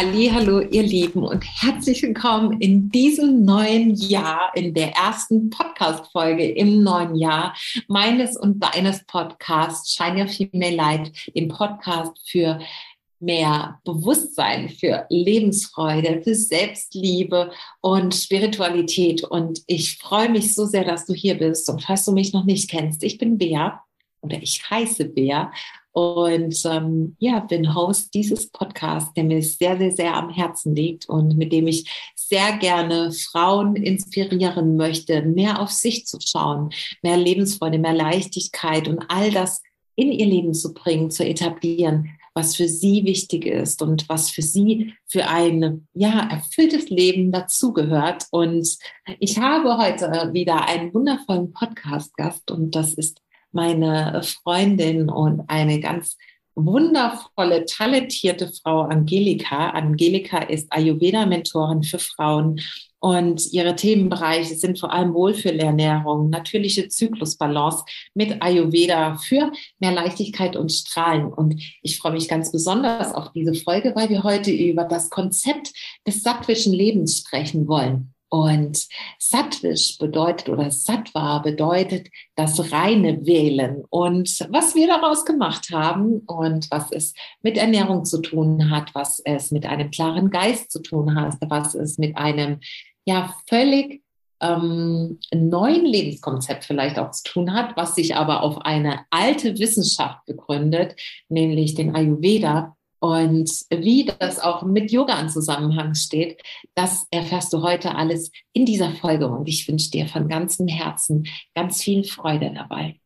Hallo, ihr Lieben und herzlich willkommen in diesem neuen Jahr, in der ersten Podcast-Folge im neuen Jahr meines und deines Podcasts Shine Your Female Light, dem Podcast für mehr Bewusstsein, für Lebensfreude, für Selbstliebe und Spiritualität. Und ich freue mich so sehr, dass du hier bist. Und falls du mich noch nicht kennst, ich bin Bea oder ich heiße Bea und ähm, ja, bin Host dieses Podcasts, der mir sehr, sehr, sehr am Herzen liegt und mit dem ich sehr gerne Frauen inspirieren möchte, mehr auf sich zu schauen, mehr Lebensfreude, mehr Leichtigkeit und all das in ihr Leben zu bringen, zu etablieren, was für sie wichtig ist und was für sie für ein ja, erfülltes Leben dazugehört. Und ich habe heute wieder einen wundervollen Podcast-Gast und das ist meine Freundin und eine ganz wundervolle, talentierte Frau Angelika. Angelika ist Ayurveda-Mentorin für Frauen und ihre Themenbereiche sind vor allem Wohlfühlernährung, natürliche Zyklusbalance mit Ayurveda für mehr Leichtigkeit und Strahlen. Und ich freue mich ganz besonders auf diese Folge, weil wir heute über das Konzept des sattvischen Lebens sprechen wollen. Und Sattvisch bedeutet oder Sattva bedeutet das reine Wählen. Und was wir daraus gemacht haben und was es mit Ernährung zu tun hat, was es mit einem klaren Geist zu tun hat, was es mit einem ja völlig ähm, neuen Lebenskonzept vielleicht auch zu tun hat, was sich aber auf eine alte Wissenschaft begründet, nämlich den Ayurveda und wie das auch mit Yoga in Zusammenhang steht, das erfährst du heute alles in dieser Folge. Und ich wünsche dir von ganzem Herzen ganz viel Freude dabei.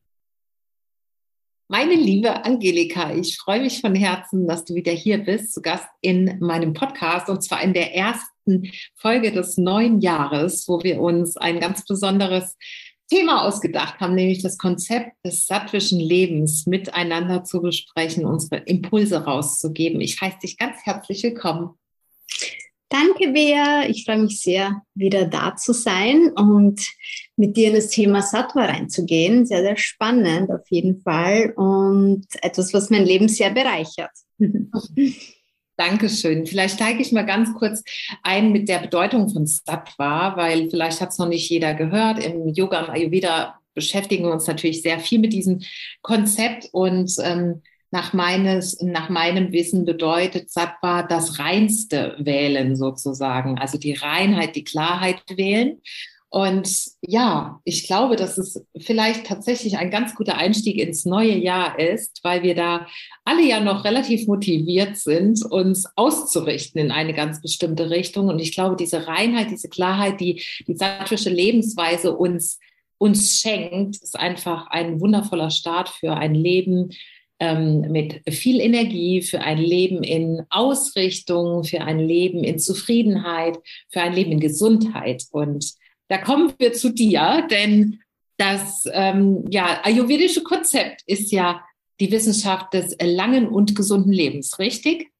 Meine liebe Angelika, ich freue mich von Herzen, dass du wieder hier bist, zu Gast in meinem Podcast und zwar in der ersten Folge des neuen Jahres, wo wir uns ein ganz besonderes Thema ausgedacht haben, nämlich das Konzept des sattwischen Lebens miteinander zu besprechen, unsere Impulse rauszugeben. Ich heiße dich ganz herzlich willkommen. Danke, Bea. Ich freue mich sehr, wieder da zu sein und mit dir in das Thema Sattva reinzugehen. Sehr, sehr spannend auf jeden Fall und etwas, was mein Leben sehr bereichert. Dankeschön. Vielleicht steige ich mal ganz kurz ein mit der Bedeutung von Sattva, weil vielleicht hat es noch nicht jeder gehört. Im Yoga und Ayurveda beschäftigen wir uns natürlich sehr viel mit diesem Konzept und ähm, nach, meines, nach meinem Wissen bedeutet Sattva das reinste Wählen sozusagen, also die Reinheit, die Klarheit wählen. Und ja, ich glaube, dass es vielleicht tatsächlich ein ganz guter Einstieg ins neue Jahr ist, weil wir da alle ja noch relativ motiviert sind, uns auszurichten in eine ganz bestimmte Richtung. Und ich glaube, diese Reinheit, diese Klarheit, die die sattwische Lebensweise uns, uns schenkt, ist einfach ein wundervoller Start für ein Leben ähm, mit viel Energie, für ein Leben in Ausrichtung, für ein Leben in Zufriedenheit, für ein Leben in Gesundheit. Und da kommen wir zu dir, denn das ähm, ja, ayurvedische Konzept ist ja die Wissenschaft des langen und gesunden Lebens, richtig?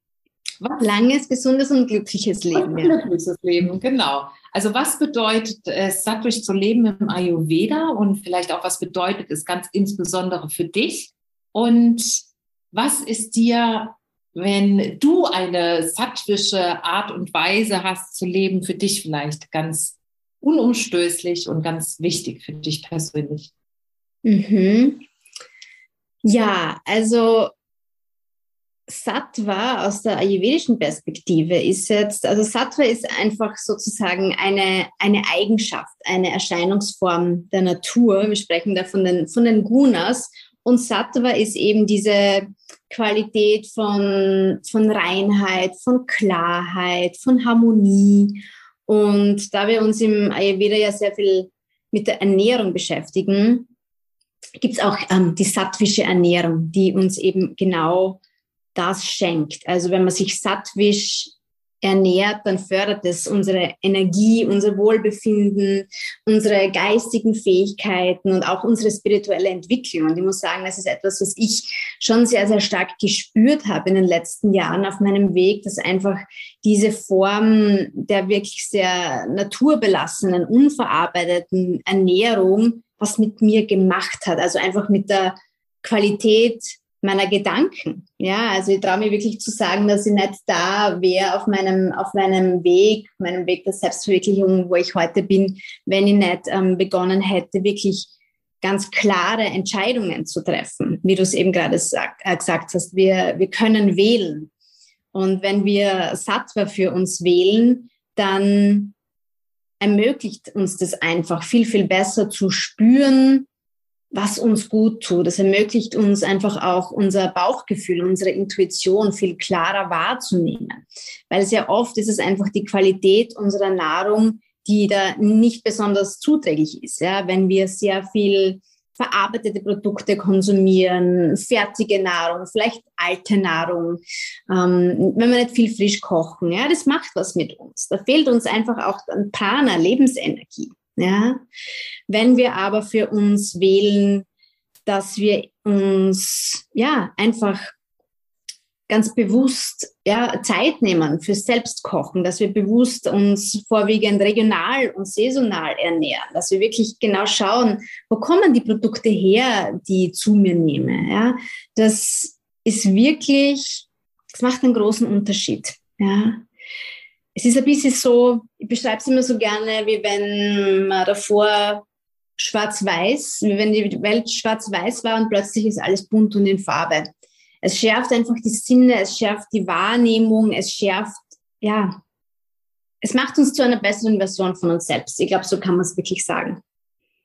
Was? Langes, gesundes und glückliches Leben. Ja. Glückliches Leben, genau. Also was bedeutet es, sattlich zu leben im Ayurveda und vielleicht auch was bedeutet es ganz insbesondere für dich? Und was ist dir, wenn du eine sattwische Art und Weise hast zu leben, für dich vielleicht ganz unumstößlich und ganz wichtig für dich persönlich? Mhm. Ja, also Sattva aus der ayurvedischen Perspektive ist jetzt, also Sattva ist einfach sozusagen eine, eine Eigenschaft, eine Erscheinungsform der Natur. Wir sprechen da von den, von den Gunas. Und Sattva ist eben diese Qualität von, von Reinheit, von Klarheit, von Harmonie. Und da wir uns im Ayurveda ja sehr viel mit der Ernährung beschäftigen, gibt es auch ähm, die sattwische Ernährung, die uns eben genau das schenkt. Also wenn man sich sattwisch ernährt, dann fördert es unsere Energie, unser Wohlbefinden, unsere geistigen Fähigkeiten und auch unsere spirituelle Entwicklung. Und ich muss sagen, das ist etwas, was ich schon sehr, sehr stark gespürt habe in den letzten Jahren auf meinem Weg, dass einfach diese Form der wirklich sehr naturbelassenen, unverarbeiteten Ernährung was mit mir gemacht hat. Also einfach mit der Qualität meiner Gedanken. Ja, also ich traue mir wirklich zu sagen, dass ich nicht da wäre auf meinem, auf meinem Weg, meinem Weg der Selbstverwirklichung, wo ich heute bin, wenn ich nicht ähm, begonnen hätte, wirklich ganz klare Entscheidungen zu treffen, wie du es eben gerade sag, äh, gesagt hast. Wir, wir können wählen. Und wenn wir Sattva für uns wählen, dann ermöglicht uns das einfach viel, viel besser zu spüren, was uns gut tut. Das ermöglicht uns einfach auch unser Bauchgefühl, unsere Intuition viel klarer wahrzunehmen. Weil sehr oft ist es einfach die Qualität unserer Nahrung, die da nicht besonders zuträglich ist. Ja? Wenn wir sehr viel verarbeitete Produkte konsumieren, fertige Nahrung, vielleicht alte Nahrung, ähm, wenn wir nicht viel frisch kochen, ja, das macht was mit uns. Da fehlt uns einfach auch ein Prana, Lebensenergie. Ja? Wenn wir aber für uns wählen, dass wir uns ja einfach ganz bewusst ja, Zeit nehmen für Selbstkochen, dass wir bewusst uns vorwiegend regional und saisonal ernähren, dass wir wirklich genau schauen, wo kommen die Produkte her, die ich zu mir nehme. Ja? Das ist wirklich, das macht einen großen Unterschied. Ja? Es ist ein bisschen so, ich beschreibe es immer so gerne, wie wenn man davor schwarz-weiß, wie wenn die Welt schwarz-weiß war und plötzlich ist alles bunt und in Farbe es schärft einfach die Sinne, es schärft die Wahrnehmung, es schärft, ja, es macht uns zu einer besseren Version von uns selbst. Ich glaube, so kann man es wirklich sagen.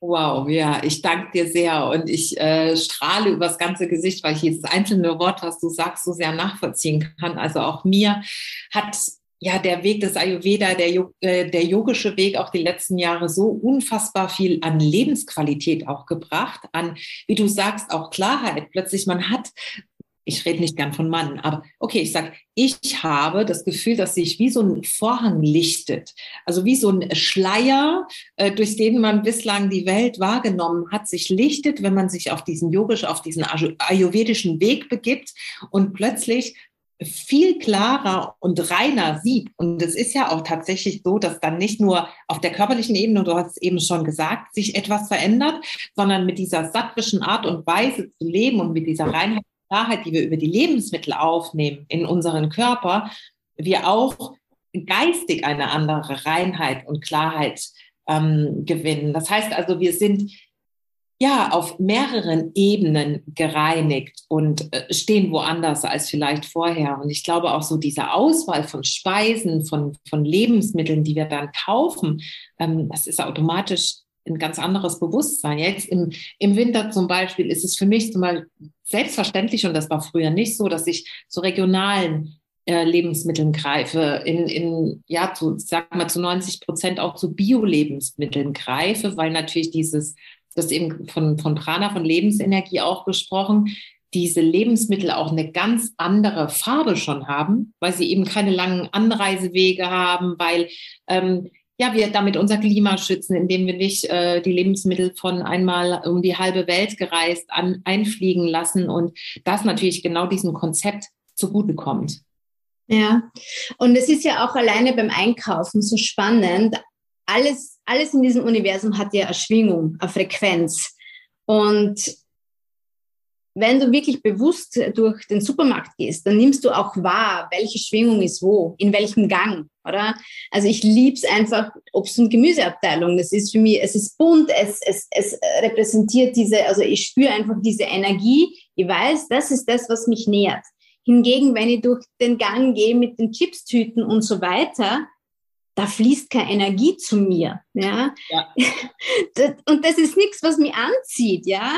Wow, ja, ich danke dir sehr und ich äh, strahle übers ganze Gesicht, weil ich jedes einzelne Wort, was du sagst, so sehr nachvollziehen kann. Also auch mir hat ja der Weg des Ayurveda, der, äh, der yogische Weg auch die letzten Jahre so unfassbar viel an Lebensqualität auch gebracht, an, wie du sagst, auch Klarheit. Plötzlich man hat ich rede nicht gern von Mann, aber okay, ich sage, ich habe das Gefühl, dass sich wie so ein Vorhang lichtet, also wie so ein Schleier, äh, durch den man bislang die Welt wahrgenommen hat, sich lichtet, wenn man sich auf diesen yogisch, auf diesen ayurvedischen Weg begibt und plötzlich viel klarer und reiner sieht. Und es ist ja auch tatsächlich so, dass dann nicht nur auf der körperlichen Ebene, du hast es eben schon gesagt, sich etwas verändert, sondern mit dieser sattwischen Art und Weise zu leben und mit dieser Reinheit Klarheit, die wir über die Lebensmittel aufnehmen in unseren Körper, wir auch geistig eine andere Reinheit und Klarheit ähm, gewinnen. Das heißt also, wir sind ja auf mehreren Ebenen gereinigt und äh, stehen woanders als vielleicht vorher. Und ich glaube auch so diese Auswahl von Speisen, von, von Lebensmitteln, die wir dann kaufen, ähm, das ist automatisch ein ganz anderes Bewusstsein. Jetzt im, im Winter zum Beispiel ist es für mich zum Beispiel selbstverständlich, und das war früher nicht so, dass ich zu regionalen äh, Lebensmitteln greife, in, in ja, zu, sag mal, zu 90 Prozent auch zu Bio-Lebensmitteln greife, weil natürlich dieses, das eben von, von Prana, von Lebensenergie auch gesprochen, diese Lebensmittel auch eine ganz andere Farbe schon haben, weil sie eben keine langen Anreisewege haben, weil ähm, ja, wir damit unser Klima schützen, indem wir nicht äh, die Lebensmittel von einmal um die halbe Welt gereist an, einfliegen lassen und das natürlich genau diesem Konzept zugutekommt. Ja, und es ist ja auch alleine beim Einkaufen so spannend. Alles, alles in diesem Universum hat ja eine Schwingung, eine Frequenz. Und wenn du wirklich bewusst durch den Supermarkt gehst, dann nimmst du auch wahr, welche Schwingung ist wo, in welchem Gang, oder? Also ich liebe es einfach, Obst- und Gemüseabteilung. Das ist für mich, es ist bunt, es, es, es repräsentiert diese, also ich spüre einfach diese Energie. Ich weiß, das ist das, was mich nährt. Hingegen, wenn ich durch den Gang gehe mit den Chipstüten und so weiter, da fließt keine Energie zu mir. Ja? ja. Und das ist nichts, was mich anzieht. Ja?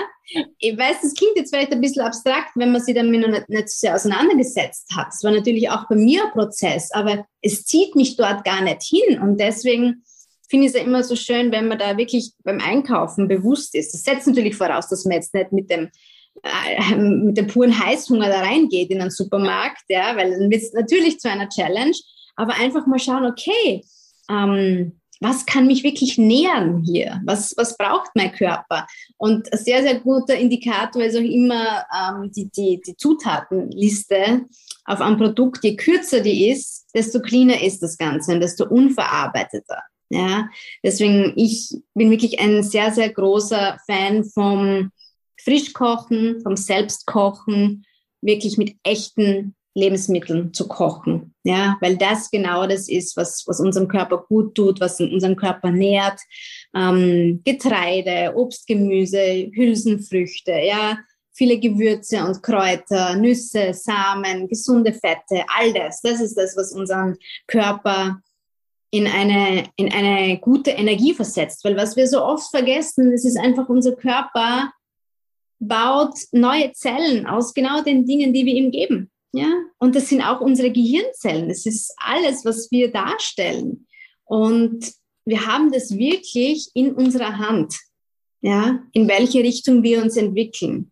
Ich weiß, das klingt jetzt vielleicht ein bisschen abstrakt, wenn man sich damit noch nicht, nicht so sehr auseinandergesetzt hat. Es war natürlich auch bei mir ein Prozess, aber es zieht mich dort gar nicht hin. Und deswegen finde ich es ja immer so schön, wenn man da wirklich beim Einkaufen bewusst ist. Das setzt natürlich voraus, dass man jetzt nicht mit dem äh, mit dem puren Heißhunger da reingeht in einen Supermarkt, ja, weil dann wird es natürlich zu einer Challenge aber einfach mal schauen, okay, ähm, was kann mich wirklich nähern hier? Was, was braucht mein Körper? Und ein sehr, sehr guter Indikator ist auch immer ähm, die, die, die Zutatenliste auf einem Produkt. Je kürzer die ist, desto cleaner ist das Ganze und desto unverarbeiteter. Ja, deswegen, ich bin wirklich ein sehr, sehr großer Fan vom Frischkochen, vom Selbstkochen, wirklich mit echten Lebensmitteln zu kochen. Ja, weil das genau das ist, was, was unserem Körper gut tut, was unseren Körper nährt. Ähm, Getreide, Obst, Gemüse, Hülsenfrüchte, ja, viele Gewürze und Kräuter, Nüsse, Samen, gesunde Fette, all das. Das ist das, was unseren Körper in eine, in eine gute Energie versetzt. Weil was wir so oft vergessen, es ist einfach unser Körper baut neue Zellen aus genau den Dingen, die wir ihm geben. Ja, und das sind auch unsere Gehirnzellen. Das ist alles, was wir darstellen. Und wir haben das wirklich in unserer Hand. Ja, in welche Richtung wir uns entwickeln.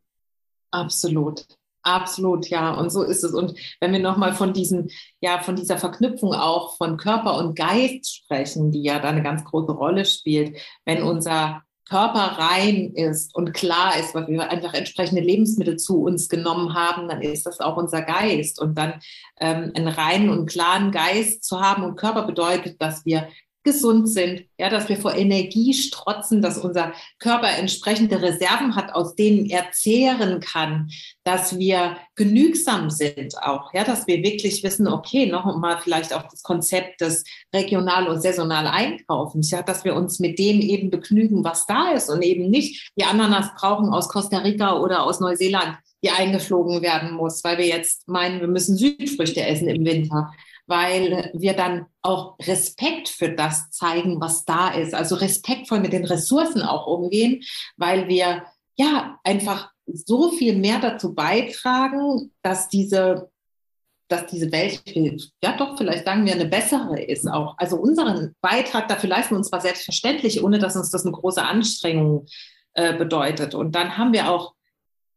Absolut. Absolut, ja, und so ist es. Und wenn wir nochmal von diesen, ja, von dieser Verknüpfung auch von Körper und Geist sprechen, die ja da eine ganz große Rolle spielt, wenn unser Körper rein ist und klar ist, weil wir einfach entsprechende Lebensmittel zu uns genommen haben, dann ist das auch unser Geist. Und dann ähm, einen reinen und klaren Geist zu haben und Körper bedeutet, dass wir gesund sind, ja, dass wir vor Energie strotzen, dass unser Körper entsprechende Reserven hat, aus denen er zehren kann, dass wir genügsam sind auch, ja, dass wir wirklich wissen, okay, noch mal vielleicht auch das Konzept des regional und saisonal Einkaufens, ja, dass wir uns mit dem eben begnügen, was da ist und eben nicht die Ananas brauchen aus Costa Rica oder aus Neuseeland, die eingeflogen werden muss, weil wir jetzt meinen, wir müssen Südfrüchte essen im Winter weil wir dann auch Respekt für das zeigen, was da ist. Also respektvoll mit den Ressourcen auch umgehen, weil wir ja einfach so viel mehr dazu beitragen, dass diese dass diese Welt, ja doch, vielleicht sagen wir, eine bessere ist auch. Also unseren Beitrag dafür leisten wir uns zwar selbstverständlich, ohne dass uns das eine große Anstrengung äh, bedeutet. Und dann haben wir auch,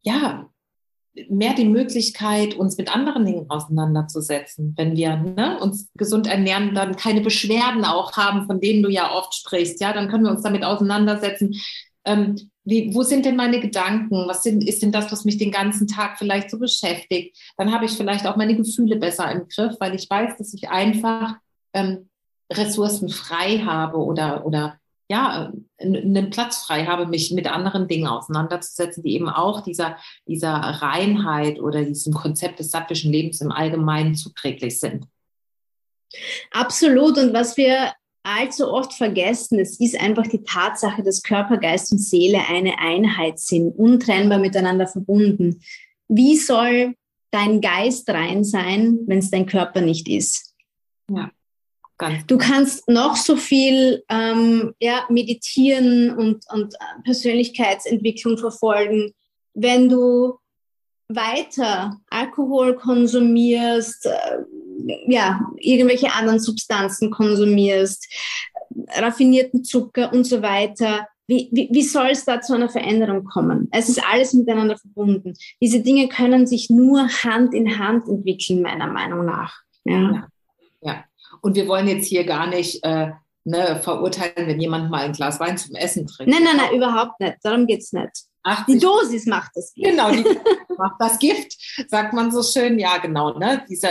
ja, mehr die Möglichkeit, uns mit anderen Dingen auseinanderzusetzen. Wenn wir ne, uns gesund ernähren, dann keine Beschwerden auch haben, von denen du ja oft sprichst. Ja, dann können wir uns damit auseinandersetzen. Ähm, wie, wo sind denn meine Gedanken? Was sind, ist denn das, was mich den ganzen Tag vielleicht so beschäftigt? Dann habe ich vielleicht auch meine Gefühle besser im Griff, weil ich weiß, dass ich einfach ähm, Ressourcen frei habe oder, oder ja, einen Platz frei habe, mich mit anderen Dingen auseinanderzusetzen, die eben auch dieser, dieser Reinheit oder diesem Konzept des sattwischen Lebens im Allgemeinen zuträglich sind. Absolut. Und was wir allzu oft vergessen, es ist einfach die Tatsache, dass Körper, Geist und Seele eine Einheit sind, untrennbar miteinander verbunden. Wie soll dein Geist rein sein, wenn es dein Körper nicht ist? Ja. Ganz du kannst noch so viel ähm, ja, meditieren und, und Persönlichkeitsentwicklung verfolgen. Wenn du weiter Alkohol konsumierst, äh, ja, irgendwelche anderen Substanzen konsumierst, raffinierten Zucker und so weiter, wie, wie, wie soll es da zu einer Veränderung kommen? Es ist alles miteinander verbunden. Diese Dinge können sich nur Hand in Hand entwickeln, meiner Meinung nach. Ja. Und wir wollen jetzt hier gar nicht äh, ne, verurteilen, wenn jemand mal ein Glas Wein zum Essen trinkt. Nein, nein, nein, überhaupt nicht. Darum geht es nicht. 80, die Dosis macht das Gift. Genau, die macht das Gift, sagt man so schön. Ja, genau. Ne? Diese,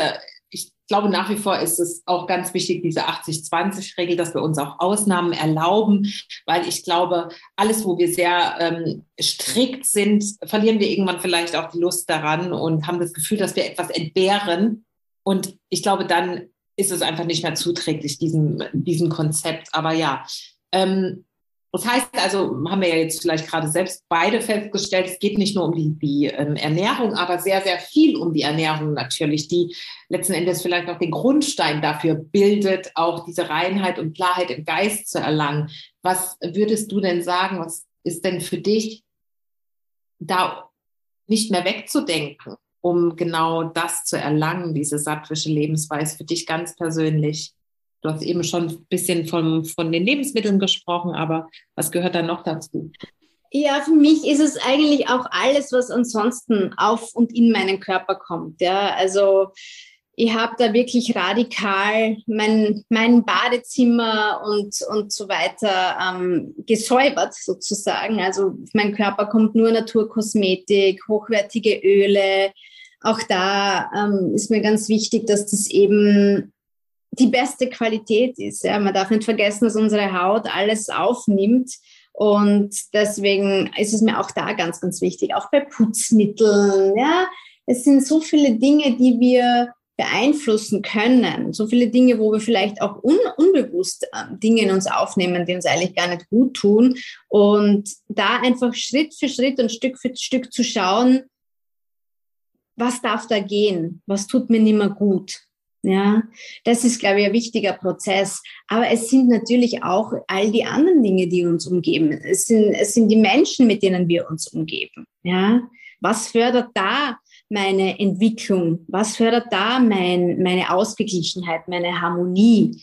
ich glaube, nach wie vor ist es auch ganz wichtig, diese 80-20-Regel, dass wir uns auch Ausnahmen erlauben, weil ich glaube, alles, wo wir sehr ähm, strikt sind, verlieren wir irgendwann vielleicht auch die Lust daran und haben das Gefühl, dass wir etwas entbehren. Und ich glaube, dann ist es einfach nicht mehr zuträglich, diesem, diesem Konzept. Aber ja, ähm, das heißt also, haben wir ja jetzt vielleicht gerade selbst beide festgestellt, es geht nicht nur um die, die ähm, Ernährung, aber sehr, sehr viel um die Ernährung natürlich, die letzten Endes vielleicht auch den Grundstein dafür bildet, auch diese Reinheit und Klarheit im Geist zu erlangen. Was würdest du denn sagen, was ist denn für dich da nicht mehr wegzudenken? Um genau das zu erlangen, diese sattwische Lebensweise für dich ganz persönlich? Du hast eben schon ein bisschen von, von den Lebensmitteln gesprochen, aber was gehört da noch dazu? Ja, für mich ist es eigentlich auch alles, was ansonsten auf und in meinen Körper kommt. Ja, also ich habe da wirklich radikal mein, mein Badezimmer und, und so weiter ähm, gesäubert sozusagen. Also mein Körper kommt nur Naturkosmetik, hochwertige Öle, auch da ähm, ist mir ganz wichtig, dass das eben die beste Qualität ist. Ja. Man darf nicht vergessen, dass unsere Haut alles aufnimmt. Und deswegen ist es mir auch da ganz, ganz wichtig. Auch bei Putzmitteln, ja. es sind so viele Dinge, die wir beeinflussen können, so viele Dinge, wo wir vielleicht auch un unbewusst äh, Dinge in uns aufnehmen, die uns eigentlich gar nicht gut tun. Und da einfach Schritt für Schritt und Stück für Stück zu schauen, was darf da gehen, was tut mir nicht mehr gut. Ja, das ist, glaube ich, ein wichtiger Prozess. Aber es sind natürlich auch all die anderen Dinge, die uns umgeben. Es sind, es sind die Menschen, mit denen wir uns umgeben. Ja, was fördert da meine Entwicklung? Was fördert da mein, meine Ausgeglichenheit, meine Harmonie?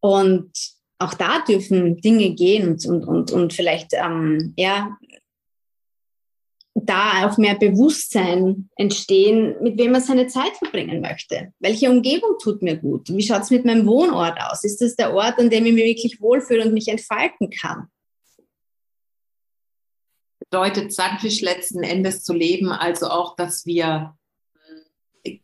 Und auch da dürfen Dinge gehen und, und, und, und vielleicht ähm, ja, da auch mehr Bewusstsein entstehen, mit wem man seine Zeit verbringen möchte. Welche Umgebung tut mir gut? Wie schaut es mit meinem Wohnort aus? Ist das der Ort, an dem ich mich wirklich wohlfühle und mich entfalten kann? Bedeutet Sandfisch letzten Endes zu leben, also auch, dass wir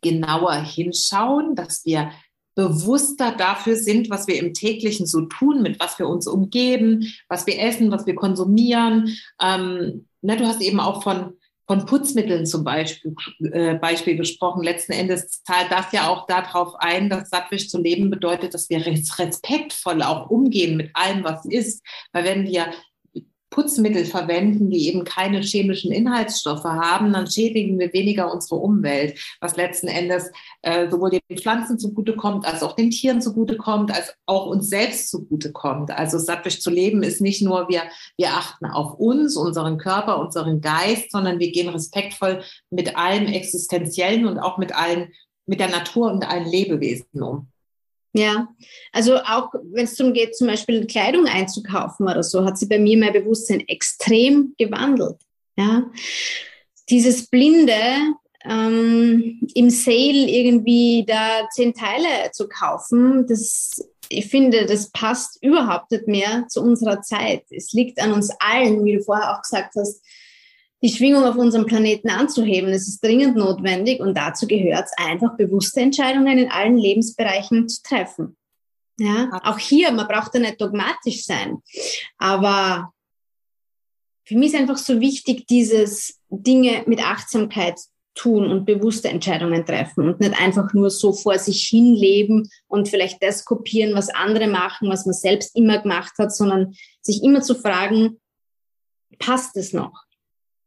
genauer hinschauen, dass wir bewusster dafür sind, was wir im täglichen so tun, mit was wir uns umgeben, was wir essen, was wir konsumieren. Ähm, ne, du hast eben auch von, von Putzmitteln zum Beispiel, äh, Beispiel gesprochen. Letzten Endes zahlt das ja auch darauf ein, dass sattwisch zu leben bedeutet, dass wir respektvoll auch umgehen mit allem, was ist. Weil wenn wir Putzmittel verwenden, die eben keine chemischen Inhaltsstoffe haben, dann schädigen wir weniger unsere Umwelt, was letzten Endes äh, sowohl den Pflanzen zugutekommt, als auch den Tieren zugutekommt, als auch uns selbst zugutekommt. Also sattwisch zu leben ist nicht nur, wir, wir achten auf uns, unseren Körper, unseren Geist, sondern wir gehen respektvoll mit allem Existenziellen und auch mit allen, mit der Natur und allen Lebewesen um. Ja, also auch wenn es darum geht, zum Beispiel Kleidung einzukaufen oder so, hat sich bei mir mein Bewusstsein extrem gewandelt. Ja, dieses blinde ähm, im Sale irgendwie da zehn Teile zu kaufen, das ich finde, das passt überhaupt nicht mehr zu unserer Zeit. Es liegt an uns allen, wie du vorher auch gesagt hast, die Schwingung auf unserem Planeten anzuheben. Es ist dringend notwendig und dazu gehört es einfach, bewusste Entscheidungen in allen Lebensbereichen zu treffen. Ja, auch hier, man braucht ja nicht dogmatisch sein, aber für mich ist einfach so wichtig, dieses Dinge mit Achtsamkeit tun und bewusste Entscheidungen treffen und nicht einfach nur so vor sich hin leben und vielleicht das kopieren, was andere machen, was man selbst immer gemacht hat, sondern sich immer zu fragen, passt es noch?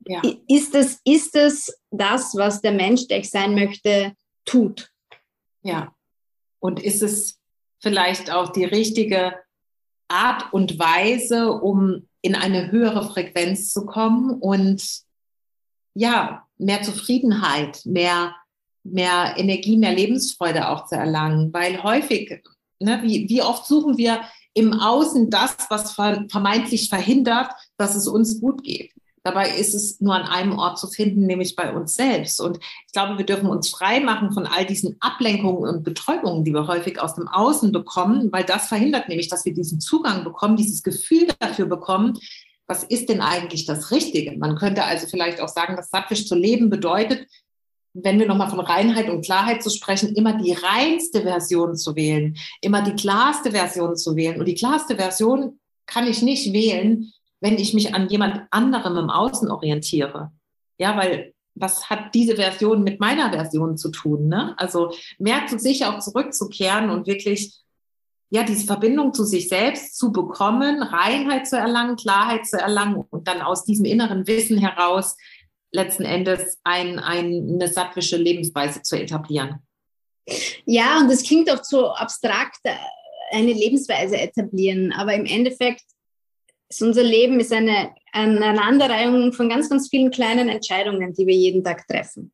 Ja. Ist, es, ist es das, was der Mensch, der ich sein möchte, tut? Ja. Und ist es vielleicht auch die richtige Art und Weise, um in eine höhere Frequenz zu kommen und ja, mehr Zufriedenheit, mehr, mehr Energie, mehr Lebensfreude auch zu erlangen. Weil häufig, ne, wie, wie oft suchen wir im Außen das, was vermeintlich verhindert, dass es uns gut geht. Dabei ist es nur an einem Ort zu finden, nämlich bei uns selbst. Und ich glaube, wir dürfen uns frei machen von all diesen Ablenkungen und Betäubungen, die wir häufig aus dem Außen bekommen, weil das verhindert nämlich, dass wir diesen Zugang bekommen, dieses Gefühl dafür bekommen, was ist denn eigentlich das Richtige? Man könnte also vielleicht auch sagen, dass sattwisch zu leben bedeutet, wenn wir nochmal von Reinheit und Klarheit zu sprechen, immer die reinste Version zu wählen, immer die klarste Version zu wählen. Und die klarste Version kann ich nicht wählen, wenn ich mich an jemand anderem im Außen orientiere. Ja, weil was hat diese Version mit meiner Version zu tun? Ne? Also mehr zu sich auch zurückzukehren und wirklich ja diese Verbindung zu sich selbst zu bekommen, Reinheit zu erlangen, Klarheit zu erlangen und dann aus diesem inneren Wissen heraus letzten Endes ein, ein, eine sattwische Lebensweise zu etablieren. Ja, und das klingt oft so abstrakt, äh, eine Lebensweise etablieren, aber im Endeffekt unser Leben ist eine, Aneinanderreihung von ganz, ganz vielen kleinen Entscheidungen, die wir jeden Tag treffen.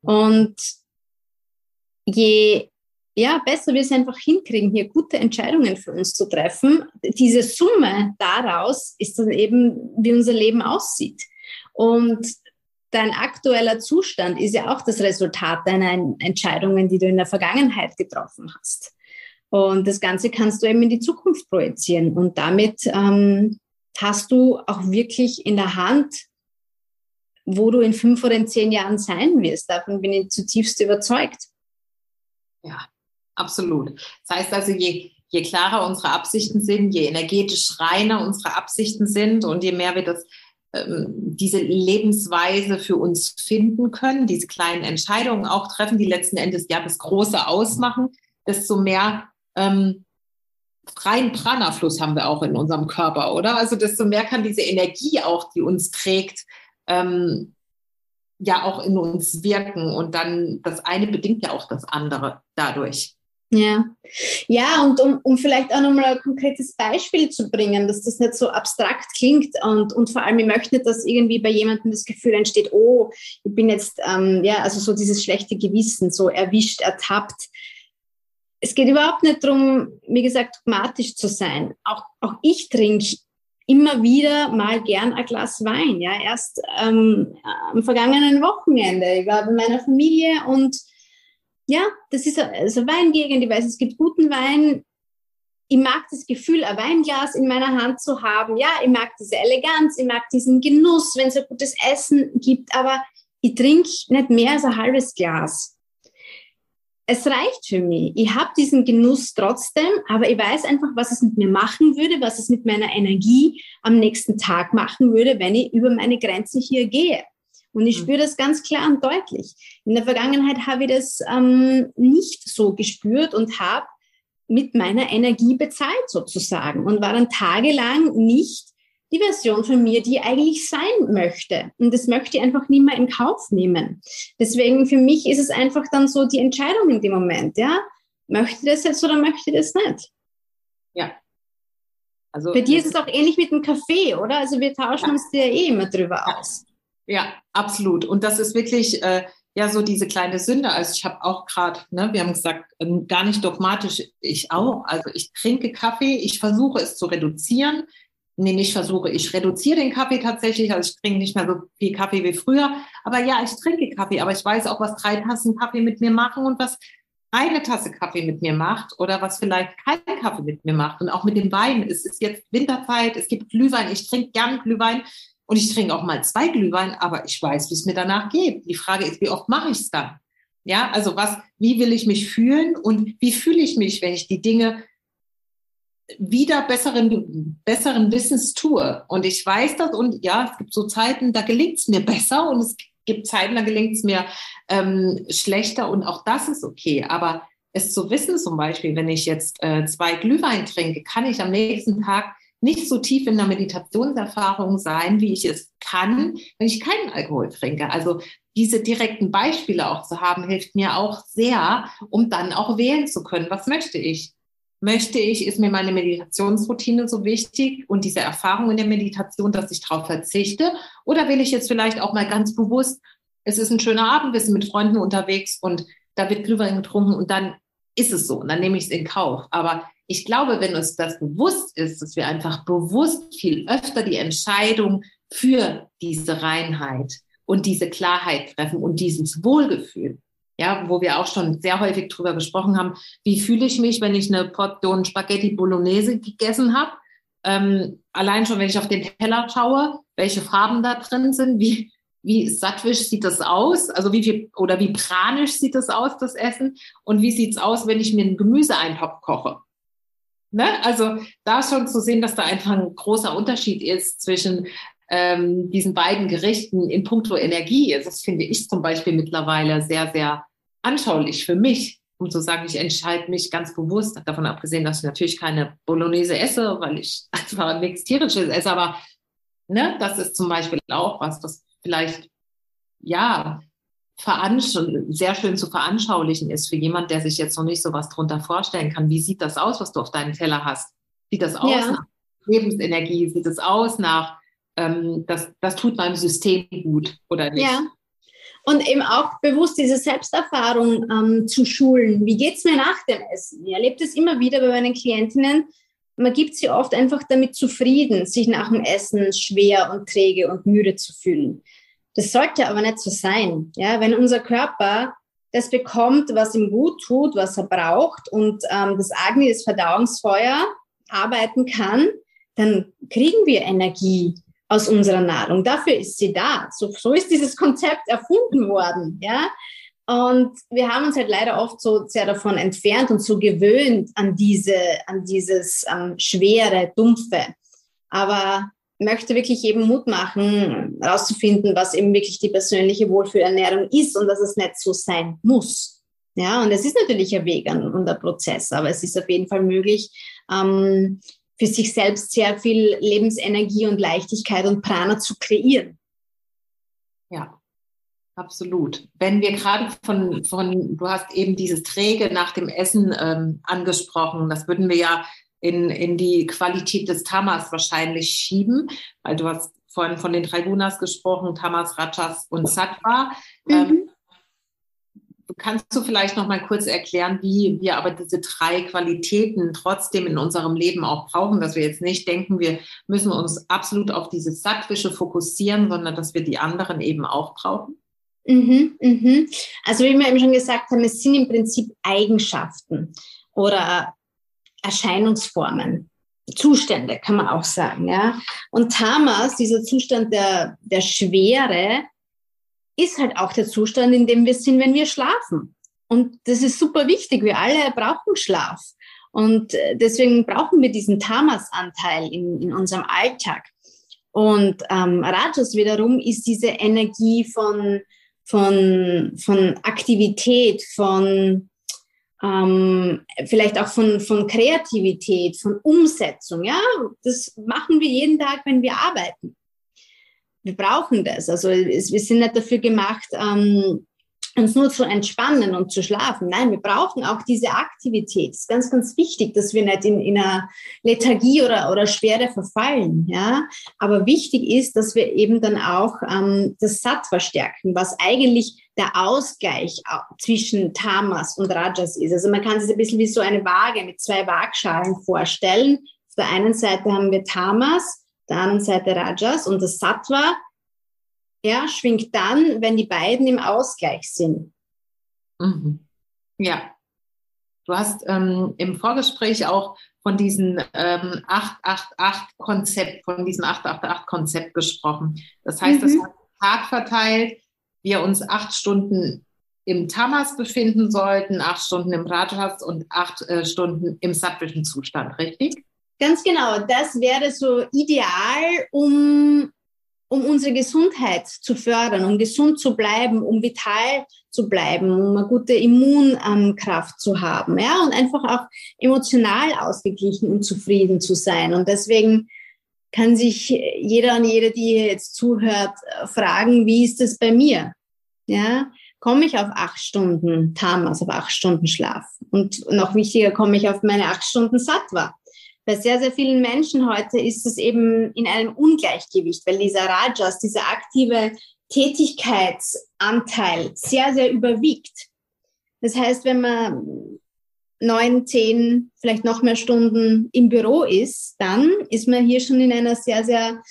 Und je ja, besser wir es einfach hinkriegen, hier gute Entscheidungen für uns zu treffen, diese Summe daraus ist dann eben, wie unser Leben aussieht. Und dein aktueller Zustand ist ja auch das Resultat deiner Entscheidungen, die du in der Vergangenheit getroffen hast. Und das Ganze kannst du eben in die Zukunft projizieren. Und damit ähm, hast du auch wirklich in der Hand, wo du in fünf oder in zehn Jahren sein wirst. Davon bin ich zutiefst überzeugt. Ja, absolut. Das heißt also, je, je klarer unsere Absichten sind, je energetisch reiner unsere Absichten sind und je mehr wir das ähm, diese Lebensweise für uns finden können, diese kleinen Entscheidungen auch treffen, die letzten Endes ja das Große ausmachen, desto mehr ähm, freien Prana-Fluss haben wir auch in unserem Körper, oder? Also desto mehr kann diese Energie auch, die uns trägt, ähm, ja auch in uns wirken. Und dann das eine bedingt ja auch das andere dadurch. Ja, ja und um, um vielleicht auch nochmal ein konkretes Beispiel zu bringen, dass das nicht so abstrakt klingt und, und vor allem, ich möchte nicht, dass irgendwie bei jemandem das Gefühl entsteht, oh, ich bin jetzt, ähm, ja, also so dieses schlechte Gewissen, so erwischt, ertappt. Es geht überhaupt nicht darum, wie gesagt, dogmatisch zu sein. Auch, auch ich trinke immer wieder mal gern ein Glas Wein. Ja, erst ähm, am vergangenen Wochenende. Ich war bei meiner Familie und ja, das ist also Weingegend. Ich weiß, es gibt guten Wein. Ich mag das Gefühl, ein Weinglas in meiner Hand zu haben. Ja, ich mag diese Eleganz, ich mag diesen Genuss, wenn es ein gutes Essen gibt. Aber ich trinke nicht mehr als ein halbes Glas. Es reicht für mich. Ich habe diesen Genuss trotzdem, aber ich weiß einfach, was es mit mir machen würde, was es mit meiner Energie am nächsten Tag machen würde, wenn ich über meine Grenze hier gehe. Und ich mhm. spüre das ganz klar und deutlich. In der Vergangenheit habe ich das ähm, nicht so gespürt und habe mit meiner Energie bezahlt sozusagen und war dann tagelang nicht die Version von mir, die ich eigentlich sein möchte. Und das möchte ich einfach nicht mehr in Kauf nehmen. Deswegen für mich ist es einfach dann so die Entscheidung in dem Moment, ja. Möchte ich das jetzt oder möchte ich das nicht? Ja. Also, Bei dir ist es auch ähnlich mit dem Kaffee, oder? Also wir tauschen ja. uns ja eh immer drüber ja. aus. Ja, absolut. Und das ist wirklich äh, ja so diese kleine Sünde. Also ich habe auch gerade, ne, wir haben gesagt, äh, gar nicht dogmatisch, ich auch. Also ich trinke Kaffee, ich versuche es zu reduzieren. Nee, nicht versuche, ich reduziere den Kaffee tatsächlich. Also ich trinke nicht mehr so viel Kaffee wie früher. Aber ja, ich trinke Kaffee, aber ich weiß auch, was drei Tassen Kaffee mit mir machen und was eine Tasse Kaffee mit mir macht oder was vielleicht kein Kaffee mit mir macht. Und auch mit dem Wein. Es ist jetzt Winterzeit, es gibt Glühwein. Ich trinke gern Glühwein. Und ich trinke auch mal zwei Glühwein, aber ich weiß, wie es mir danach geht. Die Frage ist, wie oft mache ich es dann? Ja, also was, wie will ich mich fühlen und wie fühle ich mich, wenn ich die Dinge wieder besseren, besseren Wissens tue? Und ich weiß das und ja, es gibt so Zeiten, da gelingt es mir besser und es gibt Zeiten, da gelingt es mir ähm, schlechter und auch das ist okay. Aber es zu wissen zum Beispiel, wenn ich jetzt äh, zwei Glühwein trinke, kann ich am nächsten Tag nicht so tief in der Meditationserfahrung sein, wie ich es kann, wenn ich keinen Alkohol trinke. Also diese direkten Beispiele auch zu haben, hilft mir auch sehr, um dann auch wählen zu können, was möchte ich. Möchte ich, ist mir meine Meditationsroutine so wichtig und diese Erfahrung in der Meditation, dass ich darauf verzichte? Oder will ich jetzt vielleicht auch mal ganz bewusst, es ist ein schöner Abend, wir sind mit Freunden unterwegs und da wird Glühwein getrunken und dann ist es so und dann nehme ich es in Kauf. Aber ich glaube, wenn uns das bewusst ist, dass wir einfach bewusst viel öfter die Entscheidung für diese Reinheit und diese Klarheit treffen und dieses Wohlgefühl, ja, wo wir auch schon sehr häufig drüber gesprochen haben, wie fühle ich mich, wenn ich eine Portion Spaghetti Bolognese gegessen habe? Ähm, allein schon, wenn ich auf den Teller schaue, welche Farben da drin sind, wie, wie sattwisch sieht das aus? Also wie viel oder wie pranisch sieht das aus, das Essen? Und wie sieht es aus, wenn ich mir einen Gemüseeintopf koche? Ne? Also da schon zu sehen, dass da einfach ein großer Unterschied ist zwischen ähm, diesen beiden Gerichten in puncto Energie. Das finde ich zum Beispiel mittlerweile sehr, sehr anschaulich für mich, um zu sagen, ich entscheide mich ganz bewusst, davon abgesehen, dass ich natürlich keine Bolognese esse, weil ich einfach nichts Tierisches esse, aber ne, das ist zum Beispiel auch was, was vielleicht ja sehr schön zu veranschaulichen ist für jemand, der sich jetzt noch nicht so was drunter vorstellen kann. Wie sieht das aus, was du auf deinem Teller hast? Sieht das aus ja. nach Lebensenergie? Sieht es aus nach, ähm, das, das tut meinem System gut oder nicht? Ja. Und eben auch bewusst diese Selbsterfahrung ähm, zu schulen. Wie geht es mir nach dem Essen? Ich erlebe das immer wieder bei meinen Klientinnen. Man gibt sie oft einfach damit zufrieden, sich nach dem Essen schwer und träge und müde zu fühlen. Das sollte aber nicht so sein. Ja, wenn unser Körper das bekommt, was ihm gut tut, was er braucht und ähm, das Agni, das Verdauungsfeuer, arbeiten kann, dann kriegen wir Energie aus unserer Nahrung. Dafür ist sie da. So, so ist dieses Konzept erfunden worden. Ja? Und wir haben uns halt leider oft so sehr davon entfernt und so gewöhnt an diese, an dieses ähm, schwere, dumpfe. Aber möchte wirklich eben Mut machen, herauszufinden, was eben wirklich die persönliche Wohlfühlernährung ist und dass es nicht so sein muss. Ja, und es ist natürlich ein Weg und ein Prozess, aber es ist auf jeden Fall möglich, ähm, für sich selbst sehr viel Lebensenergie und Leichtigkeit und Prana zu kreieren. Ja, absolut. Wenn wir gerade von, von, du hast eben dieses Träge nach dem Essen ähm, angesprochen, das würden wir ja in, in die Qualität des Tamas wahrscheinlich schieben, weil du hast vorhin von den drei Gunas gesprochen, Tamas, Rajas und Sattva. Mhm. Ähm, kannst du vielleicht noch mal kurz erklären, wie wir aber diese drei Qualitäten trotzdem in unserem Leben auch brauchen, dass wir jetzt nicht denken, wir müssen uns absolut auf dieses Sattwische fokussieren, sondern dass wir die anderen eben auch brauchen? Mhm, mhm. Also wie wir eben schon gesagt haben, es sind im Prinzip Eigenschaften oder Erscheinungsformen. Zustände, kann man auch sagen. Ja? Und Tamas, dieser Zustand der, der Schwere, ist halt auch der Zustand, in dem wir sind, wenn wir schlafen. Und das ist super wichtig. Wir alle brauchen Schlaf. Und äh, deswegen brauchen wir diesen Tamas-Anteil in, in unserem Alltag. Und ähm, Rajas wiederum ist diese Energie von, von, von Aktivität, von ähm, vielleicht auch von, von Kreativität, von Umsetzung. Ja, das machen wir jeden Tag, wenn wir arbeiten. Wir brauchen das. Also es, wir sind nicht dafür gemacht, ähm, uns nur zu entspannen und zu schlafen. Nein, wir brauchen auch diese Aktivität. Es ist ganz, ganz wichtig, dass wir nicht in, in einer Lethargie oder, oder Schwere verfallen. Ja? Aber wichtig ist, dass wir eben dann auch ähm, das Satt verstärken, was eigentlich der Ausgleich zwischen Tamas und Rajas ist. Also man kann sich ein bisschen wie so eine Waage mit zwei Waagschalen vorstellen. Auf der einen Seite haben wir Tamas, der anderen Seite Rajas und das Sattva ja, schwingt dann, wenn die beiden im Ausgleich sind. Mhm. Ja. Du hast ähm, im Vorgespräch auch von diesem ähm, 888-Konzept, von diesem 888-Konzept gesprochen. Das heißt, mhm. das hat Tag verteilt, wir uns acht Stunden im Tamas befinden sollten, acht Stunden im Rajas und acht äh, Stunden im sattvischen Zustand, richtig? Ganz genau. Das wäre so ideal, um um unsere Gesundheit zu fördern, um gesund zu bleiben, um vital zu bleiben, um eine gute Immunkraft zu haben, ja, und einfach auch emotional ausgeglichen und zufrieden zu sein. Und deswegen kann sich jeder und jede, die jetzt zuhört, fragen, wie ist es bei mir? Ja, komme ich auf acht Stunden Tamas, auf acht Stunden Schlaf? Und noch wichtiger, komme ich auf meine acht Stunden Sattva? Bei sehr, sehr vielen Menschen heute ist es eben in einem Ungleichgewicht, weil dieser Rajas, dieser aktive Tätigkeitsanteil sehr, sehr überwiegt. Das heißt, wenn man neun, zehn, vielleicht noch mehr Stunden im Büro ist, dann ist man hier schon in einer sehr, sehr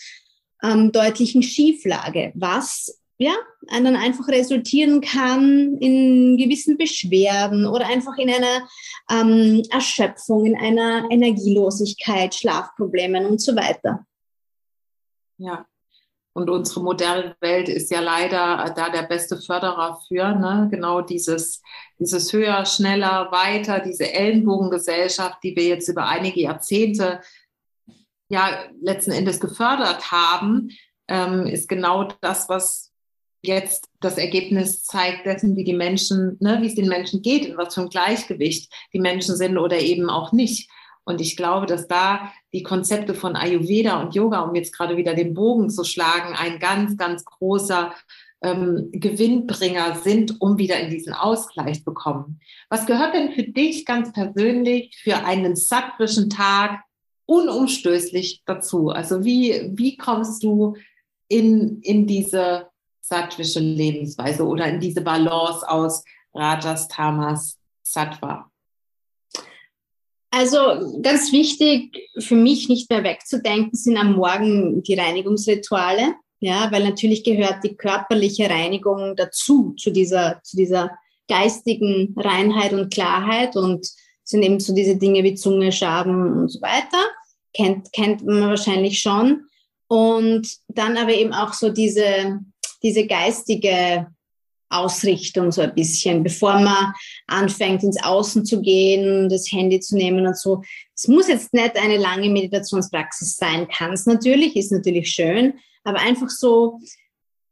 ähm, deutlichen Schieflage, was ja, dann einfach resultieren kann in gewissen Beschwerden oder einfach in einer ähm, Erschöpfung, in einer Energielosigkeit, Schlafproblemen und so weiter. Ja, und unsere moderne Welt ist ja leider da der beste Förderer für, ne? genau dieses, dieses höher, schneller, weiter, diese Ellenbogengesellschaft, die wir jetzt über einige Jahrzehnte ja letzten Endes gefördert haben, ähm, ist genau das, was jetzt das Ergebnis zeigt dessen, wie die Menschen, ne, wie es den Menschen geht, in was für ein Gleichgewicht die Menschen sind oder eben auch nicht. Und ich glaube, dass da die Konzepte von Ayurveda und Yoga, um jetzt gerade wieder den Bogen zu schlagen, ein ganz, ganz großer ähm, Gewinnbringer sind, um wieder in diesen Ausgleich zu bekommen. Was gehört denn für dich ganz persönlich für einen sattvischen Tag unumstößlich dazu? Also wie, wie kommst du in, in diese sattwische Lebensweise oder in diese Balance aus Rajas, Tamas, Sattva? Also ganz wichtig für mich nicht mehr wegzudenken sind am Morgen die Reinigungsrituale, ja, weil natürlich gehört die körperliche Reinigung dazu, zu dieser, zu dieser geistigen Reinheit und Klarheit und sind eben so diese Dinge wie Zunge, Schaben und so weiter. Kennt, kennt man wahrscheinlich schon. Und dann aber eben auch so diese diese geistige Ausrichtung so ein bisschen, bevor man anfängt, ins Außen zu gehen, das Handy zu nehmen und so. Es muss jetzt nicht eine lange Meditationspraxis sein, kann es natürlich, ist natürlich schön, aber einfach so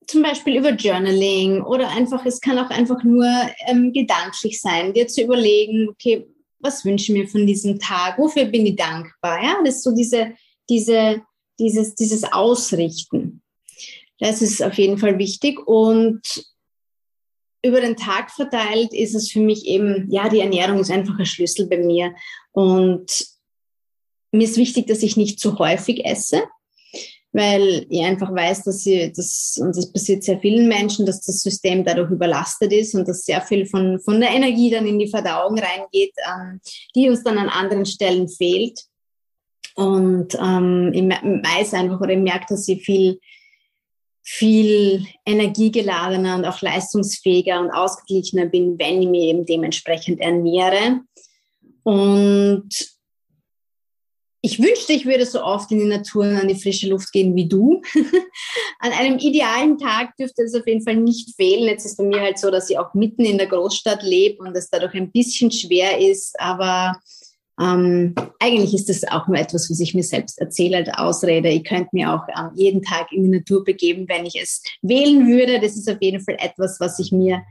zum Beispiel über Journaling oder einfach, es kann auch einfach nur ähm, gedanklich sein, dir zu überlegen, okay, was wünsche ich mir von diesem Tag, wofür bin ich dankbar, ja, das ist so diese, diese, dieses, dieses Ausrichten. Das ist auf jeden Fall wichtig und über den Tag verteilt ist es für mich eben, ja, die Ernährung ist einfach ein Schlüssel bei mir. Und mir ist wichtig, dass ich nicht zu häufig esse, weil ich einfach weiß, dass sie, das, und das passiert sehr vielen Menschen, dass das System dadurch überlastet ist und dass sehr viel von, von der Energie dann in die Verdauung reingeht, ähm, die uns dann an anderen Stellen fehlt. Und ähm, ich weiß einfach oder ich merke, dass ich viel viel energiegeladener und auch leistungsfähiger und ausgeglichener bin, wenn ich mich eben dementsprechend ernähre. Und ich wünschte, ich würde so oft in die Natur und an die frische Luft gehen wie du. an einem idealen Tag dürfte es auf jeden Fall nicht fehlen. Jetzt ist bei mir halt so, dass ich auch mitten in der Großstadt lebe und es dadurch ein bisschen schwer ist, aber ähm, eigentlich ist das auch nur etwas, was ich mir selbst erzähle als Ausrede. Ich könnte mir auch ähm, jeden Tag in die Natur begeben, wenn ich es wählen würde. Das ist auf jeden Fall etwas, was ich mir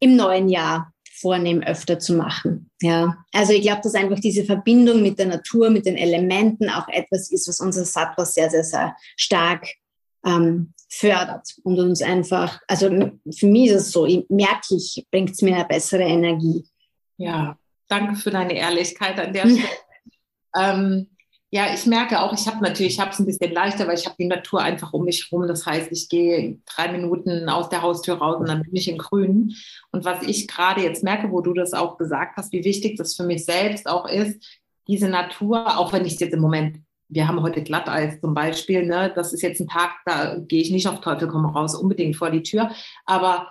im neuen Jahr vornehme, öfter zu machen. Ja, also ich glaube, dass einfach diese Verbindung mit der Natur, mit den Elementen auch etwas ist, was unser Sattva sehr, sehr, sehr stark ähm, fördert und uns einfach, also für mich ist es so, merke, ich bringt es mir eine bessere Energie. Ja, danke für deine Ehrlichkeit an der Stelle. ähm, ja, ich merke auch, ich habe natürlich, ich habe es ein bisschen leichter, weil ich habe die Natur einfach um mich herum. Das heißt, ich gehe drei Minuten aus der Haustür raus und dann bin ich im Grün. Und was ich gerade jetzt merke, wo du das auch gesagt hast, wie wichtig das für mich selbst auch ist, diese Natur, auch wenn ich es jetzt im Moment, wir haben heute Glatteis zum Beispiel, ne, das ist jetzt ein Tag, da gehe ich nicht auf Teufel komm raus, unbedingt vor die Tür, aber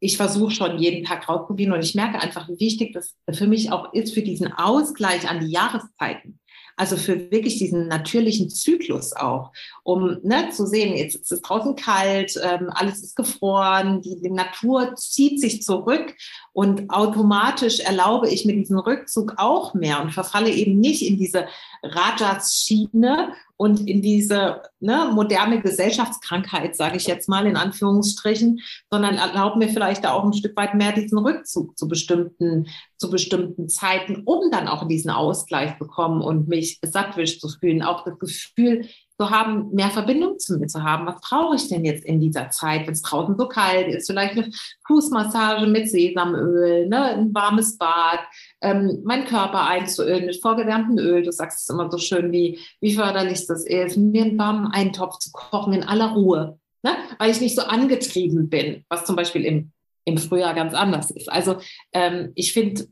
ich versuche schon jeden Tag rausprobieren und ich merke einfach, wie wichtig das für mich auch ist, für diesen Ausgleich an die Jahreszeiten. Also für wirklich diesen natürlichen Zyklus auch, um ne, zu sehen, jetzt ist es draußen kalt, ähm, alles ist gefroren, die, die Natur zieht sich zurück und automatisch erlaube ich mir diesen Rückzug auch mehr und verfalle eben nicht in diese Rajas-Schiene und in diese ne, moderne Gesellschaftskrankheit, sage ich jetzt mal in Anführungsstrichen, sondern erlaubt mir vielleicht da auch ein Stück weit mehr diesen Rückzug zu bestimmten, zu bestimmten Zeiten, um dann auch diesen Ausgleich bekommen und mich sattwisch zu fühlen, auch das Gefühl zu haben, mehr Verbindung zu mir zu haben. Was brauche ich denn jetzt in dieser Zeit, wenn es draußen so kalt ist? Vielleicht eine Fußmassage mit Sesamöl, ne? ein warmes Bad, ähm, meinen Körper einzuölen mit vorgewärmtem Öl. Du sagst es immer so schön, wie, wie förderlich das ist, mir einen warmen Eintopf zu kochen in aller Ruhe, ne? weil ich nicht so angetrieben bin, was zum Beispiel im, im Frühjahr ganz anders ist. Also ähm, ich finde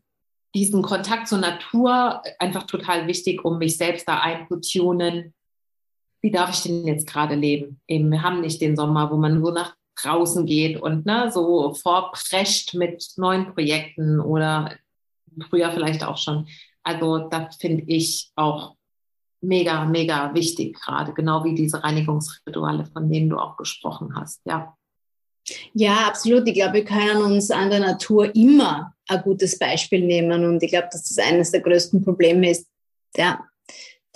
diesen Kontakt zur Natur einfach total wichtig, um mich selbst da einzutunen wie darf ich denn jetzt gerade leben? Eben, wir haben nicht den Sommer, wo man nur nach draußen geht und ne, so vorprescht mit neuen Projekten oder früher vielleicht auch schon. Also das finde ich auch mega, mega wichtig gerade, genau wie diese Reinigungsrituale, von denen du auch gesprochen hast, ja. Ja, absolut. Ich glaube, wir können uns an der Natur immer ein gutes Beispiel nehmen und ich glaube, dass das eines der größten Probleme ist, ja,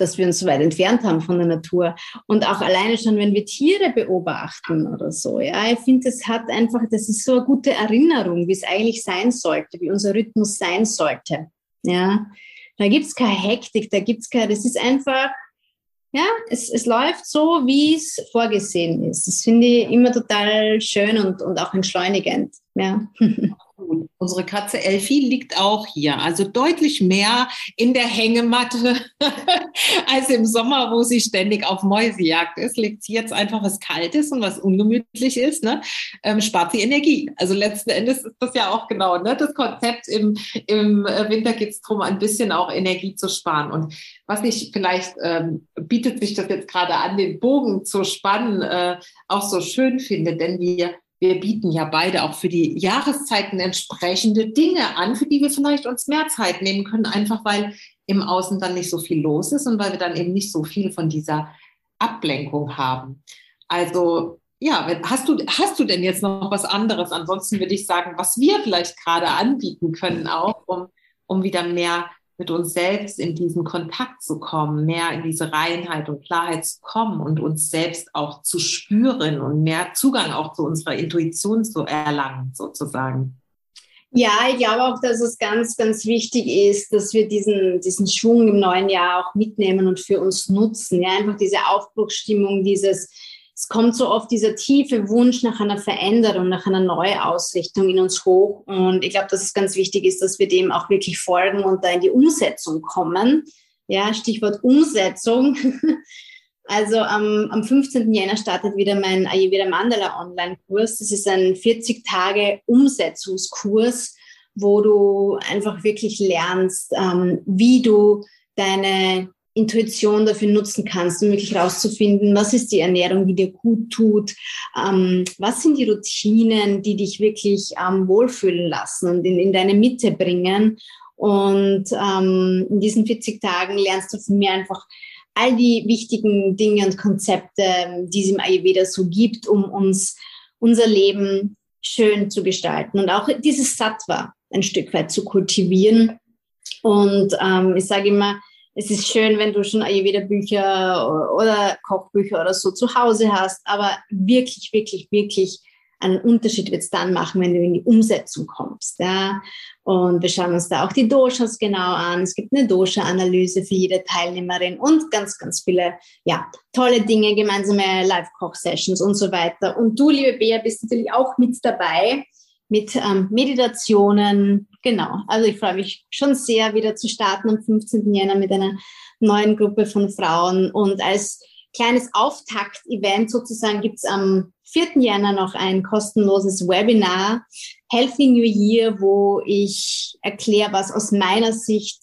dass wir uns so weit entfernt haben von der Natur. Und auch alleine schon, wenn wir Tiere beobachten oder so. Ja, ich finde, das hat einfach, das ist so eine gute Erinnerung, wie es eigentlich sein sollte, wie unser Rhythmus sein sollte. Ja, da gibt es keine Hektik, da gibt es keine, das ist einfach, ja, es, es läuft so, wie es vorgesehen ist. Das finde ich immer total schön und, und auch entschleunigend. Ja. Unsere Katze Elfie liegt auch hier, also deutlich mehr in der Hängematte als im Sommer, wo sie ständig auf Mäusejagd ist. Liegt sie jetzt einfach was Kaltes und was ungemütlich ist, ne? ähm, spart sie Energie. Also letzten Endes ist das ja auch genau ne? das Konzept. Im, im Winter geht es darum, ein bisschen auch Energie zu sparen. Und was ich vielleicht ähm, bietet sich das jetzt gerade an, den Bogen zu spannen, äh, auch so schön finde, denn wir wir bieten ja beide auch für die Jahreszeiten entsprechende Dinge an, für die wir vielleicht uns mehr Zeit nehmen können, einfach weil im Außen dann nicht so viel los ist und weil wir dann eben nicht so viel von dieser Ablenkung haben. Also ja, hast du, hast du denn jetzt noch was anderes? Ansonsten würde ich sagen, was wir vielleicht gerade anbieten können, auch um, um wieder mehr mit uns selbst in diesen Kontakt zu kommen, mehr in diese Reinheit und Klarheit zu kommen und uns selbst auch zu spüren und mehr Zugang auch zu unserer Intuition zu erlangen, sozusagen. Ja, ich glaube auch, dass es ganz, ganz wichtig ist, dass wir diesen, diesen Schwung im neuen Jahr auch mitnehmen und für uns nutzen. Ja, einfach diese Aufbruchsstimmung, dieses, es kommt so oft dieser tiefe Wunsch nach einer Veränderung, nach einer Neuausrichtung in uns hoch. Und ich glaube, dass es ganz wichtig ist, dass wir dem auch wirklich folgen und da in die Umsetzung kommen. Ja, Stichwort Umsetzung. Also am, am 15. Jänner startet wieder mein Ayurveda Mandala Online-Kurs. Das ist ein 40 Tage Umsetzungskurs, wo du einfach wirklich lernst, ähm, wie du deine Intuition dafür nutzen kannst, um wirklich herauszufinden, was ist die Ernährung, die dir gut tut, ähm, was sind die Routinen, die dich wirklich ähm, wohlfühlen lassen und in, in deine Mitte bringen. Und ähm, in diesen 40 Tagen lernst du von mir einfach all die wichtigen Dinge und Konzepte, die es im Ayurveda so gibt, um uns unser Leben schön zu gestalten und auch dieses Sattva ein Stück weit zu kultivieren. Und ähm, ich sage immer, es ist schön, wenn du schon Ayurveda-Bücher oder Kochbücher oder so zu Hause hast, aber wirklich, wirklich, wirklich einen Unterschied wird es dann machen, wenn du in die Umsetzung kommst. Ja? Und wir schauen uns da auch die Doshas genau an. Es gibt eine Dosha-Analyse für jede Teilnehmerin und ganz, ganz viele, ja, tolle Dinge, gemeinsame Live-Koch-Sessions und so weiter. Und du, liebe Bea, bist natürlich auch mit dabei mit ähm, Meditationen. Genau. Also ich freue mich schon sehr, wieder zu starten am 15. Jänner mit einer neuen Gruppe von Frauen. Und als kleines Auftakt-Event sozusagen gibt es am 4. Jänner noch ein kostenloses Webinar, Healthy New Year, wo ich erkläre, was aus meiner Sicht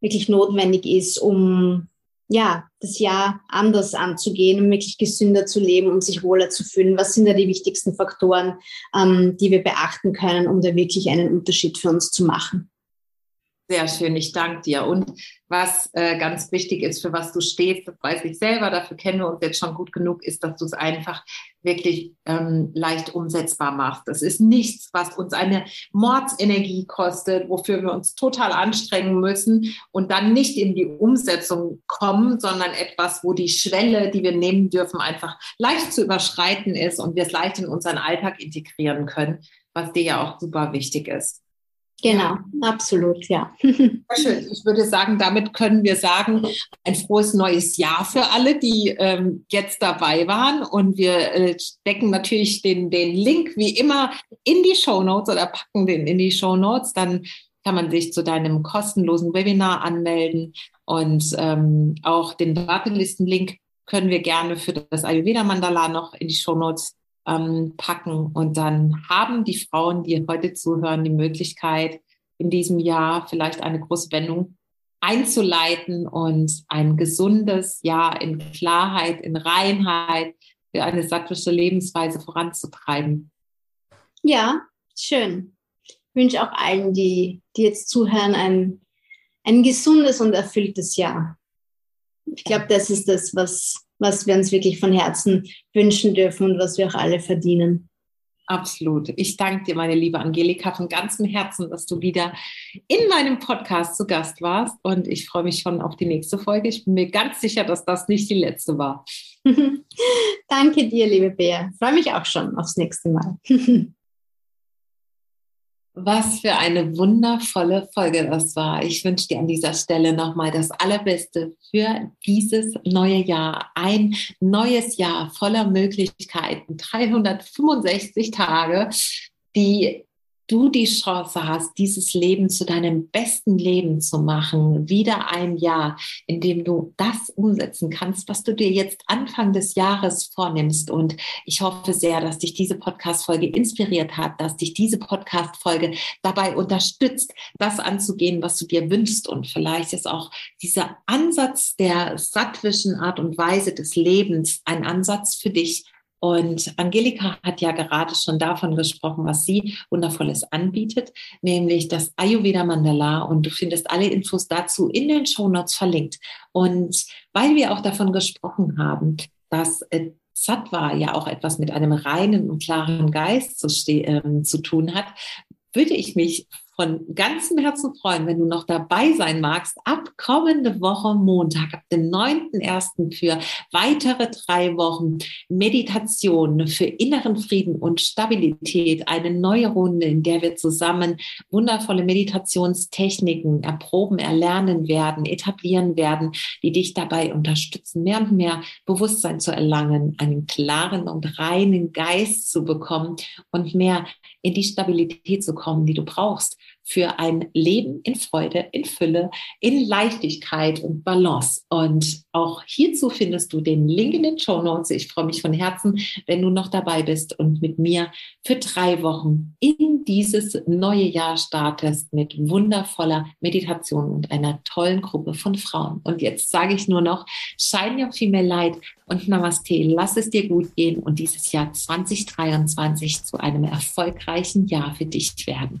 wirklich notwendig ist, um ja, das Jahr anders anzugehen, um wirklich gesünder zu leben, um sich wohler zu fühlen? Was sind da die wichtigsten Faktoren, ähm, die wir beachten können, um da wirklich einen Unterschied für uns zu machen? Sehr schön, ich danke dir. Und was äh, ganz wichtig ist, für was du stehst, das weiß ich selber, dafür kennen wir uns jetzt schon gut genug, ist, dass du es einfach wirklich ähm, leicht umsetzbar machst. Das ist nichts, was uns eine Mordsenergie kostet, wofür wir uns total anstrengen müssen und dann nicht in die Umsetzung kommen, sondern etwas, wo die Schwelle, die wir nehmen dürfen, einfach leicht zu überschreiten ist und wir es leicht in unseren Alltag integrieren können, was dir ja auch super wichtig ist. Genau, absolut, ja. Ich würde sagen, damit können wir sagen, ein frohes neues Jahr für alle, die ähm, jetzt dabei waren. Und wir äh, stecken natürlich den, den Link wie immer in die Show Notes oder packen den in die Show Notes. Dann kann man sich zu deinem kostenlosen Webinar anmelden und ähm, auch den Wartelisten-Link können wir gerne für das Ayurveda Mandala noch in die Show Notes ähm, packen. Und dann haben die Frauen, die heute zuhören, die Möglichkeit, in diesem Jahr vielleicht eine große Wendung einzuleiten und ein gesundes Jahr in Klarheit, in Reinheit für eine sattwische Lebensweise voranzutreiben. Ja, schön. Ich wünsche auch allen, die, die jetzt zuhören, ein, ein gesundes und erfülltes Jahr. Ich glaube, das ist das, was, was wir uns wirklich von Herzen wünschen dürfen und was wir auch alle verdienen. Absolut. Ich danke dir, meine liebe Angelika, von ganzem Herzen, dass du wieder in meinem Podcast zu Gast warst. Und ich freue mich schon auf die nächste Folge. Ich bin mir ganz sicher, dass das nicht die letzte war. danke dir, liebe Bea. Ich freue mich auch schon aufs nächste Mal. Was für eine wundervolle Folge das war. Ich wünsche dir an dieser Stelle nochmal das Allerbeste für dieses neue Jahr. Ein neues Jahr voller Möglichkeiten. 365 Tage, die du die Chance hast, dieses Leben zu deinem besten Leben zu machen, wieder ein Jahr, in dem du das umsetzen kannst, was du dir jetzt Anfang des Jahres vornimmst. Und ich hoffe sehr, dass dich diese Podcast-Folge inspiriert hat, dass dich diese Podcast-Folge dabei unterstützt, das anzugehen, was du dir wünschst. Und vielleicht ist auch dieser Ansatz der sattwischen Art und Weise des Lebens ein Ansatz für dich, und Angelika hat ja gerade schon davon gesprochen, was sie wundervolles anbietet, nämlich das Ayurveda Mandala. Und du findest alle Infos dazu in den Show Notes verlinkt. Und weil wir auch davon gesprochen haben, dass äh, Sattva ja auch etwas mit einem reinen und klaren Geist zu, äh, zu tun hat, würde ich mich von ganzem Herzen freuen, wenn du noch dabei sein magst, ab kommende Woche Montag, ab dem 9.1. für weitere drei Wochen Meditation für inneren Frieden und Stabilität. Eine neue Runde, in der wir zusammen wundervolle Meditationstechniken erproben, erlernen werden, etablieren werden, die dich dabei unterstützen, mehr und mehr Bewusstsein zu erlangen, einen klaren und reinen Geist zu bekommen und mehr in die Stabilität zu kommen, die du brauchst für ein Leben in Freude, in Fülle, in Leichtigkeit und Balance. Und auch hierzu findest du den Link in den Show Notes. Ich freue mich von Herzen, wenn du noch dabei bist und mit mir für drei Wochen in dieses neue Jahr startest mit wundervoller Meditation und einer tollen Gruppe von Frauen. Und jetzt sage ich nur noch, shine your female light und Namaste. Lass es dir gut gehen und dieses Jahr 2023 zu einem erfolgreichen Jahr für dich werden.